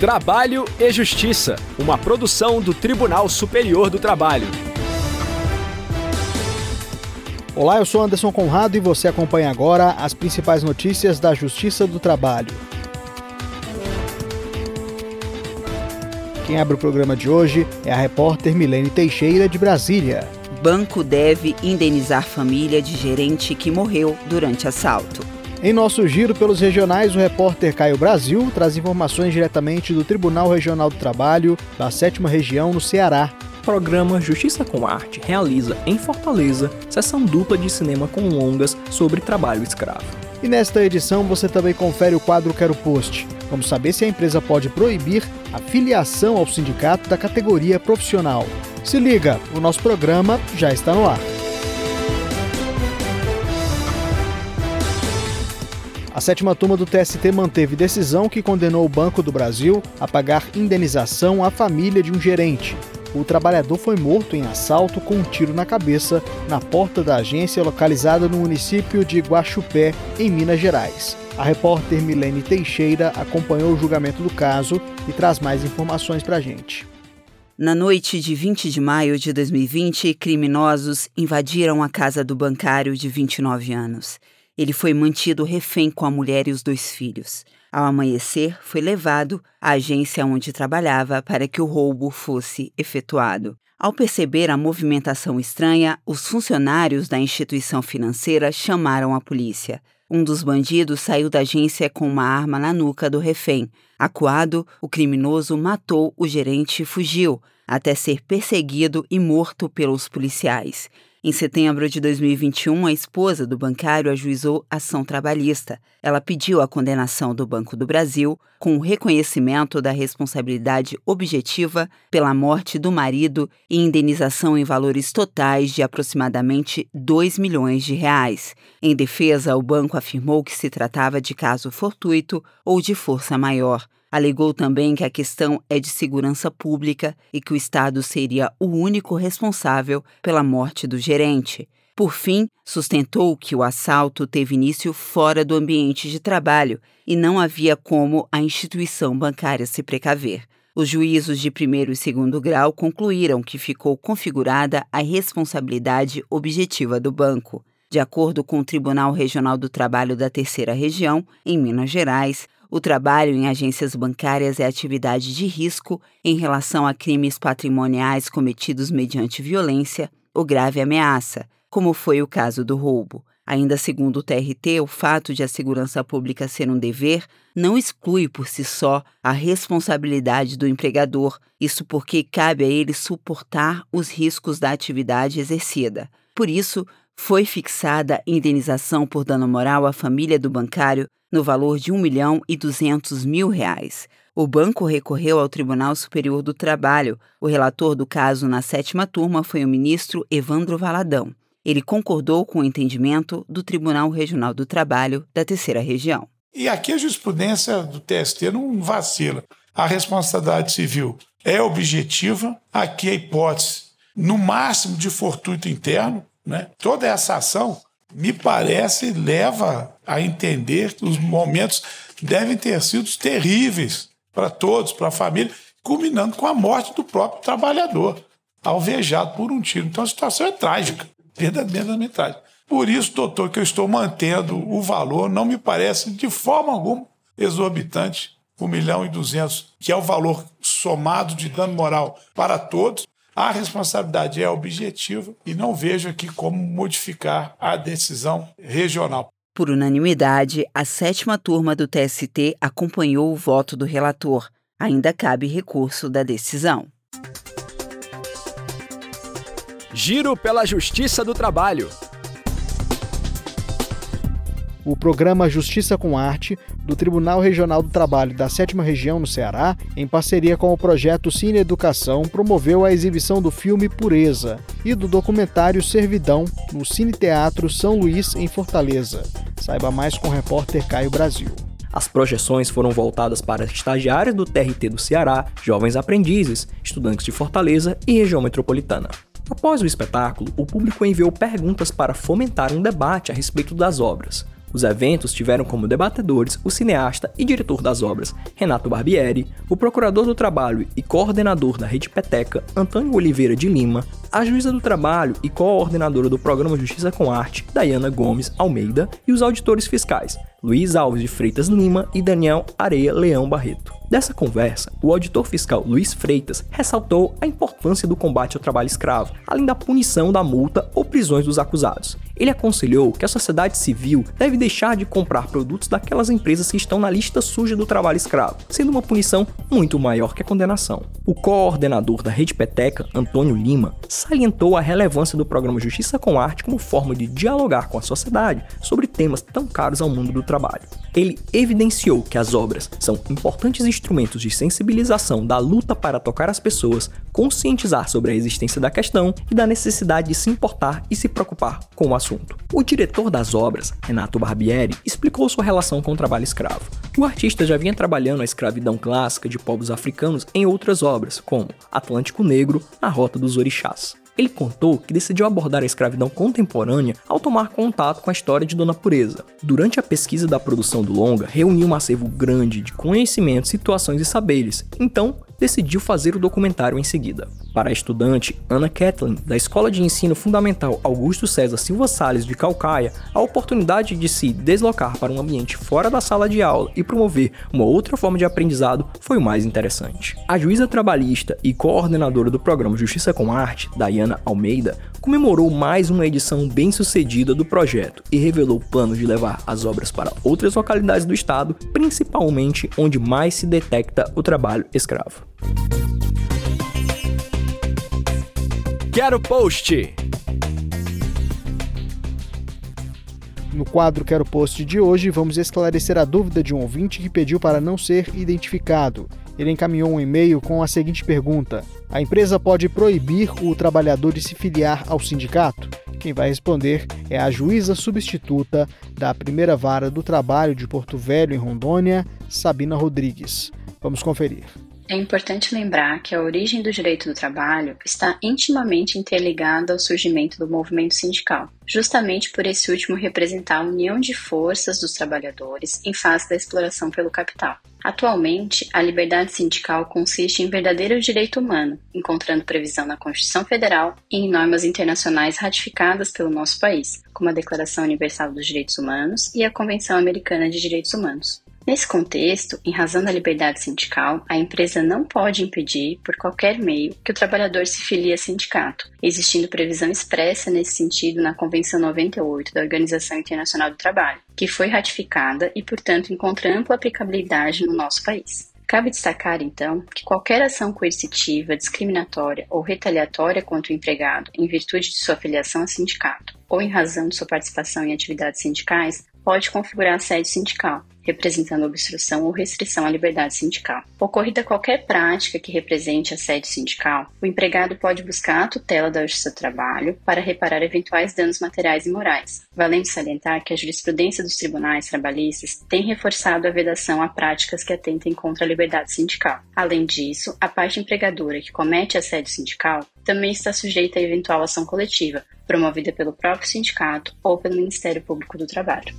Trabalho e Justiça, uma produção do Tribunal Superior do Trabalho. Olá, eu sou Anderson Conrado e você acompanha agora as principais notícias da Justiça do Trabalho. Quem abre o programa de hoje é a repórter Milene Teixeira, de Brasília. Banco deve indenizar família de gerente que morreu durante assalto. Em nosso giro pelos regionais, o repórter Caio Brasil traz informações diretamente do Tribunal Regional do Trabalho da 7 Região, no Ceará. O programa Justiça com Arte realiza em Fortaleza sessão dupla de cinema com longas sobre trabalho escravo. E nesta edição você também confere o quadro Quero Post. Vamos saber se a empresa pode proibir a filiação ao sindicato da categoria profissional. Se liga, o nosso programa já está no ar. A sétima turma do TST manteve decisão que condenou o Banco do Brasil a pagar indenização à família de um gerente. O trabalhador foi morto em assalto com um tiro na cabeça na porta da agência localizada no município de Guaxupé, em Minas Gerais. A repórter Milene Teixeira acompanhou o julgamento do caso e traz mais informações para a gente. Na noite de 20 de maio de 2020, criminosos invadiram a casa do bancário de 29 anos. Ele foi mantido refém com a mulher e os dois filhos. Ao amanhecer, foi levado à agência onde trabalhava para que o roubo fosse efetuado. Ao perceber a movimentação estranha, os funcionários da instituição financeira chamaram a polícia. Um dos bandidos saiu da agência com uma arma na nuca do refém. Acuado, o criminoso matou o gerente e fugiu, até ser perseguido e morto pelos policiais. Em setembro de 2021, a esposa do bancário ajuizou ação trabalhista. Ela pediu a condenação do Banco do Brasil com o reconhecimento da responsabilidade objetiva pela morte do marido e indenização em valores totais de aproximadamente 2 milhões de reais. Em defesa, o banco afirmou que se tratava de caso fortuito ou de força maior. Alegou também que a questão é de segurança pública e que o Estado seria o único responsável pela morte do gerente. Por fim, sustentou que o assalto teve início fora do ambiente de trabalho e não havia como a instituição bancária se precaver. Os juízos de primeiro e segundo grau concluíram que ficou configurada a responsabilidade objetiva do banco. De acordo com o Tribunal Regional do Trabalho da Terceira Região, em Minas Gerais, o trabalho em agências bancárias é atividade de risco em relação a crimes patrimoniais cometidos mediante violência ou grave ameaça, como foi o caso do roubo. Ainda segundo o TRT, o fato de a segurança pública ser um dever não exclui por si só a responsabilidade do empregador, isso porque cabe a ele suportar os riscos da atividade exercida. Por isso, foi fixada indenização por dano moral à família do bancário no valor de 1 milhão e 200 mil reais. O banco recorreu ao Tribunal Superior do Trabalho. O relator do caso na sétima turma foi o ministro Evandro Valadão. Ele concordou com o entendimento do Tribunal Regional do Trabalho da Terceira Região. E aqui a jurisprudência do TST não vacila. A responsabilidade civil é objetiva, aqui a hipótese, no máximo de fortuito interno, né? toda essa ação me parece, leva a entender que os momentos devem ter sido terríveis para todos, para a família, culminando com a morte do próprio trabalhador, alvejado por um tiro. Então a situação é trágica, verdadeiramente trágica. Por isso, doutor, que eu estou mantendo o valor, não me parece de forma alguma exorbitante, 1 milhão e 200, que é o valor somado de dano moral para todos, a responsabilidade é objetiva e não vejo aqui como modificar a decisão regional. Por unanimidade, a sétima turma do TST acompanhou o voto do relator. Ainda cabe recurso da decisão. Giro pela Justiça do Trabalho. O programa Justiça com Arte, do Tribunal Regional do Trabalho da 7 Região no Ceará, em parceria com o projeto Cine Educação, promoveu a exibição do filme Pureza e do documentário Servidão no Cine Teatro São Luís, em Fortaleza. Saiba mais com o repórter Caio Brasil. As projeções foram voltadas para estagiários do TRT do Ceará, jovens aprendizes, estudantes de Fortaleza e região metropolitana. Após o espetáculo, o público enviou perguntas para fomentar um debate a respeito das obras. Os eventos tiveram como debatedores o cineasta e diretor das obras Renato Barbieri, o procurador do trabalho e coordenador da Rede Peteca Antônio Oliveira de Lima, a juíza do trabalho e coordenadora do programa Justiça com Arte Dayana Gomes Almeida e os auditores fiscais Luiz Alves de Freitas Lima e Daniel Areia Leão Barreto. Dessa conversa, o auditor fiscal Luiz Freitas ressaltou a importância do combate ao trabalho escravo, além da punição da multa ou prisões dos acusados. Ele aconselhou que a sociedade civil deve deixar de comprar produtos daquelas empresas que estão na lista suja do trabalho escravo, sendo uma punição muito maior que a condenação. O coordenador da Rede Peteca, Antônio Lima, salientou a relevância do programa Justiça com Arte como forma de dialogar com a sociedade sobre temas tão caros ao mundo do trabalho. Ele evidenciou que as obras são importantes instrumentos de sensibilização da luta para tocar as pessoas, conscientizar sobre a existência da questão e da necessidade de se importar e se preocupar com o assunto. O diretor das obras, Renato Barbieri, explicou sua relação com o trabalho escravo. O artista já vinha trabalhando a escravidão clássica de povos africanos em outras obras, como Atlântico Negro, A Rota dos Orixás. Ele contou que decidiu abordar a escravidão contemporânea ao tomar contato com a história de Dona Pureza. Durante a pesquisa da produção do longa, reuniu um acervo grande de conhecimentos, situações e saberes. Então, decidiu fazer o documentário em seguida. Para a estudante Ana Kathleen, da Escola de Ensino Fundamental Augusto César Silva Sales de Calcaia, a oportunidade de se deslocar para um ambiente fora da sala de aula e promover uma outra forma de aprendizado foi o mais interessante. A juíza trabalhista e coordenadora do programa Justiça com Arte, Dayana Almeida, comemorou mais uma edição bem-sucedida do projeto e revelou planos de levar as obras para outras localidades do estado, principalmente onde mais se detecta o trabalho escravo. Quero Post! No quadro Quero Post de hoje, vamos esclarecer a dúvida de um ouvinte que pediu para não ser identificado. Ele encaminhou um e-mail com a seguinte pergunta: A empresa pode proibir o trabalhador de se filiar ao sindicato? Quem vai responder é a juíza substituta da primeira vara do trabalho de Porto Velho, em Rondônia, Sabina Rodrigues. Vamos conferir. É importante lembrar que a origem do direito do trabalho está intimamente interligada ao surgimento do movimento sindical, justamente por esse último representar a união de forças dos trabalhadores em face da exploração pelo capital. Atualmente, a liberdade sindical consiste em verdadeiro direito humano, encontrando previsão na Constituição Federal e em normas internacionais ratificadas pelo nosso país, como a Declaração Universal dos Direitos Humanos e a Convenção Americana de Direitos Humanos. Nesse contexto, em razão da liberdade sindical, a empresa não pode impedir, por qualquer meio, que o trabalhador se filie a sindicato, existindo previsão expressa nesse sentido na Convenção 98 da Organização Internacional do Trabalho, que foi ratificada e, portanto, encontra ampla aplicabilidade no nosso país. Cabe destacar, então, que qualquer ação coercitiva, discriminatória ou retaliatória contra o empregado em virtude de sua filiação a sindicato ou em razão de sua participação em atividades sindicais pode configurar assédio sindical, representando obstrução ou restrição à liberdade sindical. Ocorrida qualquer prática que represente assédio sindical, o empregado pode buscar a tutela da Justiça do Trabalho para reparar eventuais danos materiais e morais, valendo salientar que a jurisprudência dos tribunais trabalhistas tem reforçado a vedação a práticas que atentem contra a liberdade sindical. Além disso, a parte empregadora que comete assédio sindical também está sujeita a eventual ação coletiva, promovida pelo próprio sindicato ou pelo Ministério Público do Trabalho.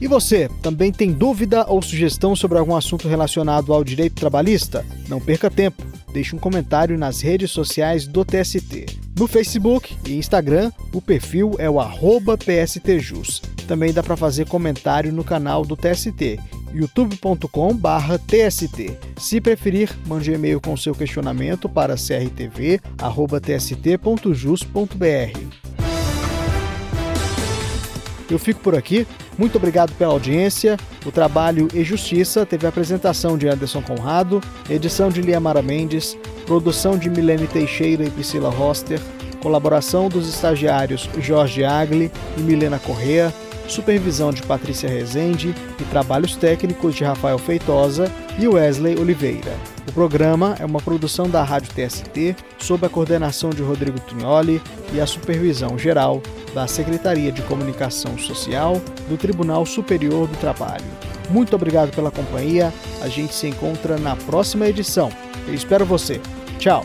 E você, também tem dúvida ou sugestão sobre algum assunto relacionado ao direito trabalhista? Não perca tempo, deixe um comentário nas redes sociais do TST. No Facebook e Instagram, o perfil é o PSTJus. Também dá para fazer comentário no canal do TST, youtube.com/tst. Se preferir, mande um e-mail com seu questionamento para crtv@tst.jus.br. Eu fico por aqui. Muito obrigado pela audiência. O trabalho e Justiça teve a apresentação de Anderson Conrado, edição de Liamara Mendes, produção de Milene Teixeira e Priscila Roster, colaboração dos estagiários Jorge Agli e Milena Correa, supervisão de Patrícia Rezende e trabalhos técnicos de Rafael Feitosa e Wesley Oliveira. O programa é uma produção da Rádio TST, sob a coordenação de Rodrigo Tunholi e a supervisão geral da Secretaria de Comunicação Social do Tribunal Superior do Trabalho. Muito obrigado pela companhia. A gente se encontra na próxima edição. Eu espero você. Tchau.